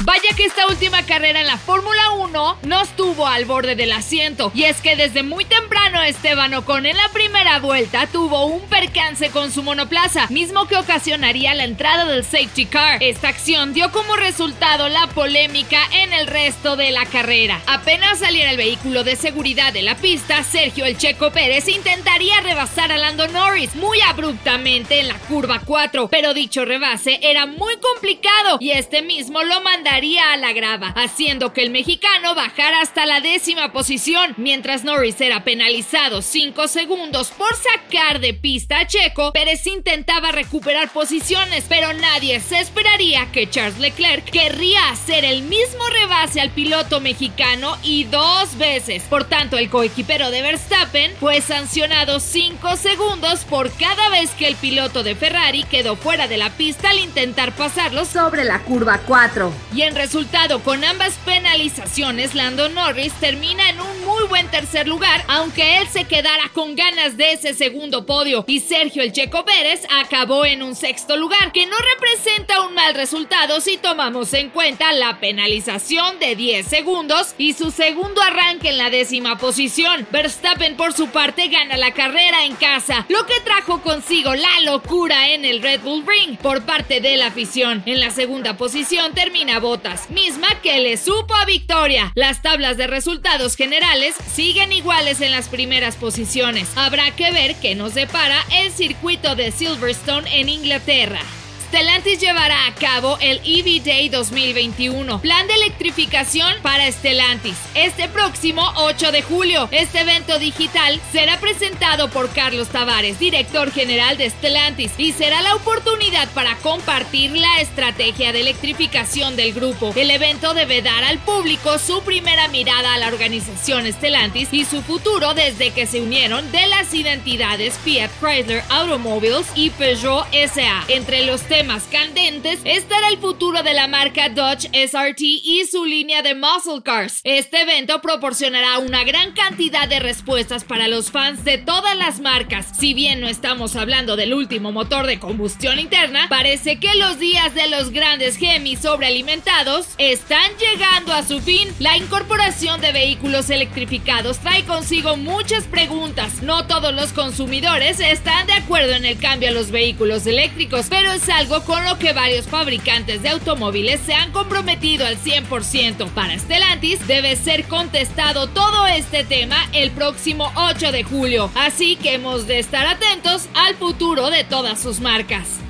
Vaya que esta última carrera en la Fórmula 1 nos tuvo al borde del asiento. Y es que desde muy temprano Esteban Ocon en la primera vuelta tuvo un percance con su monoplaza, mismo que ocasionaría la entrada del safety car. Esta acción dio como resultado la polémica en el resto de la carrera. Apenas saliera el vehículo de seguridad de la pista, Sergio El Checo Pérez intentaría rebasar a Lando Norris muy abruptamente en la curva 4, pero dicho rebase era muy complicado y este mismo lo mandaría a la grava, haciendo que el mexicano bajara hasta la décima posición, mientras Norris era penalizado 5 segundos por sacar de pista a Checo, Pérez intentaba recuperar posiciones, pero nadie se esperaría que Charles Leclerc querría hacer el mismo rebase al piloto mexicano y dos veces. Por tanto, el coequipero de Verstappen fue sancionado 5 segundos por cada vez que el piloto de Ferrari quedó fuera de la pista al intentar pasarlo sobre la curva 4. Y en resultado, con ambas penalizaciones, Lando Norris termina en un muy buen tercer lugar, aunque él se quedara con ganas de ese segundo podio. Y Sergio El Checo Pérez acabó en un sexto lugar, que no representa un mal resultado si tomamos en cuenta la penalización de 10 segundos y su segundo arranque en la décima posición. Verstappen, por su parte, gana la carrera en casa, lo que trajo consigo la locura en el Red Bull Ring por parte de la afición. En la segunda posición termina Botas, misma que le supo a victoria. Las tablas de resultados generales siguen iguales en las primeras posiciones. Habrá que ver qué nos depara el circuito de Silverstone en Inglaterra. Stellantis llevará a cabo el EV Day 2021, plan de electrificación para Stellantis, este próximo 8 de julio. Este evento digital será presentado por Carlos Tavares, director general de Stellantis, y será la oportunidad para compartir la estrategia de electrificación del grupo. El evento debe dar al público su primera mirada a la organización Stellantis y su futuro desde que se unieron de las identidades Fiat Chrysler Automobiles y Peugeot SA. Entre los temas candentes estará el futuro de la marca Dodge SRT y su línea de muscle cars. Este evento proporcionará una gran cantidad de respuestas para los fans de todas las marcas. Si bien no estamos hablando del último motor de combustión interna, parece que los días de los grandes Gemis sobrealimentados están llegando a su fin. La incorporación de vehículos electrificados trae consigo muchas preguntas. No todos los consumidores están de acuerdo en el cambio a los vehículos eléctricos, pero es algo con lo que varios fabricantes de automóviles se han comprometido al 100%. Para Stellantis debe ser contestado todo este tema el próximo 8 de julio, así que hemos de estar atentos al futuro de todas sus marcas.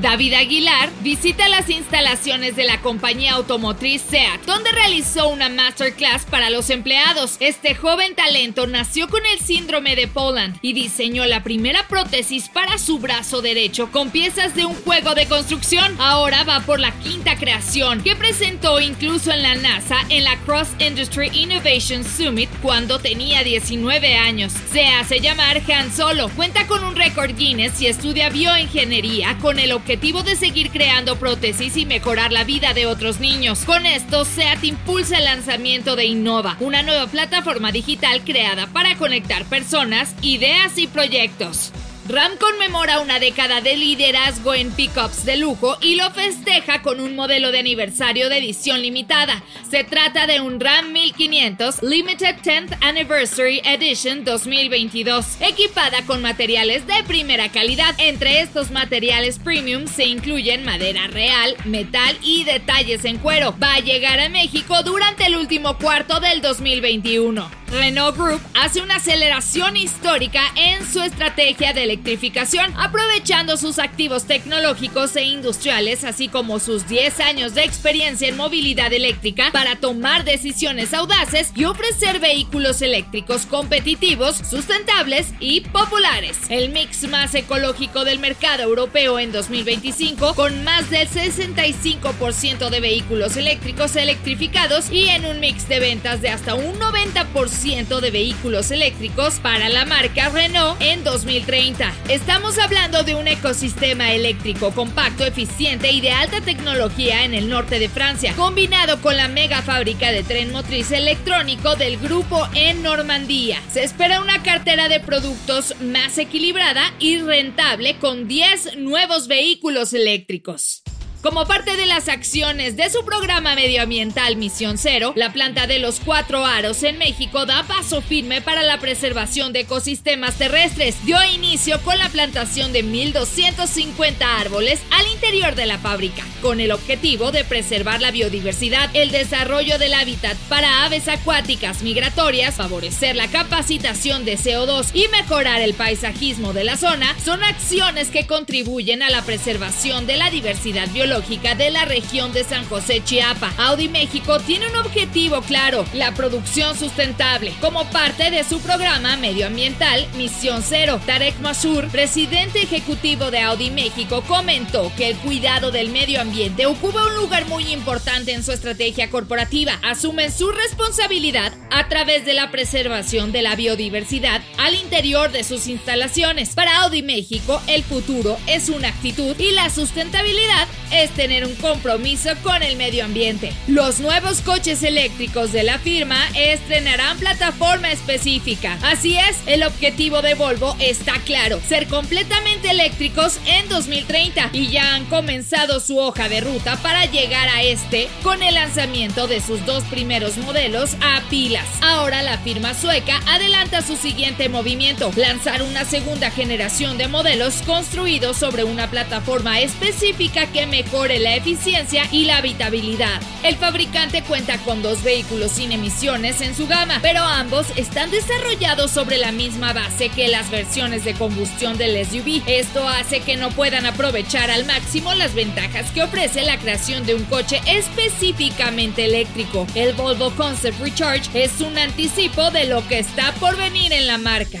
David Aguilar visita las instalaciones de la compañía automotriz SEAT, donde realizó una masterclass para los empleados. Este joven talento nació con el síndrome de Poland y diseñó la primera prótesis para su brazo derecho con piezas de un juego de construcción. Ahora va por la quinta creación, que presentó incluso en la NASA en la Cross Industry Innovation Summit cuando tenía 19 años. Se hace llamar Han Solo, cuenta con un récord Guinness y estudia bioingeniería con el objetivo de seguir creando prótesis y mejorar la vida de otros niños. Con esto, SEAT impulsa el lanzamiento de Innova, una nueva plataforma digital creada para conectar personas, ideas y proyectos. Ram conmemora una década de liderazgo en pickups de lujo y lo festeja con un modelo de aniversario de edición limitada. Se trata de un Ram 1500 Limited 10th Anniversary Edition 2022, equipada con materiales de primera calidad. Entre estos materiales premium se incluyen madera real, metal y detalles en cuero. Va a llegar a México durante el último cuarto del 2021. Renault Group hace una aceleración histórica en su estrategia de electrificación, aprovechando sus activos tecnológicos e industriales, así como sus 10 años de experiencia en movilidad eléctrica, para tomar decisiones audaces y ofrecer vehículos eléctricos competitivos, sustentables y populares. El mix más ecológico del mercado europeo en 2025, con más del 65% de vehículos eléctricos electrificados y en un mix de ventas de hasta un 90% de vehículos eléctricos para la marca Renault en 2030. Estamos hablando de un ecosistema eléctrico compacto, eficiente y de alta tecnología en el norte de Francia, combinado con la mega fábrica de tren motriz electrónico del grupo en Normandía. Se espera una cartera de productos más equilibrada y rentable con 10 nuevos vehículos eléctricos. Como parte de las acciones de su programa medioambiental Misión Cero, la planta de los cuatro aros en México da paso firme para la preservación de ecosistemas terrestres. Dio inicio con la plantación de 1.250 árboles al interior de la fábrica, con el objetivo de preservar la biodiversidad, el desarrollo del hábitat para aves acuáticas migratorias, favorecer la capacitación de CO2 y mejorar el paisajismo de la zona, son acciones que contribuyen a la preservación de la diversidad biológica de la región de San José Chiapa. Audi México tiene un objetivo claro, la producción sustentable, como parte de su programa medioambiental Misión Cero. Tarek Masur, presidente ejecutivo de Audi México, comentó que el cuidado del medio ambiente ocupa un lugar muy importante en su estrategia corporativa. Asumen su responsabilidad a través de la preservación de la biodiversidad al interior de sus instalaciones. Para Audi México, el futuro es una actitud y la sustentabilidad es tener un compromiso con el medio ambiente. Los nuevos coches eléctricos de la firma estrenarán plataforma específica. Así es, el objetivo de Volvo está claro, ser completamente eléctricos en 2030 y ya han comenzado su hoja de ruta para llegar a este con el lanzamiento de sus dos primeros modelos a pilas. Ahora la firma sueca adelanta su siguiente movimiento, lanzar una segunda generación de modelos construidos sobre una plataforma específica que mejora mejore la eficiencia y la habitabilidad. El fabricante cuenta con dos vehículos sin emisiones en su gama, pero ambos están desarrollados sobre la misma base que las versiones de combustión del SUV. Esto hace que no puedan aprovechar al máximo las ventajas que ofrece la creación de un coche específicamente eléctrico. El Volvo Concept Recharge es un anticipo de lo que está por venir en la marca.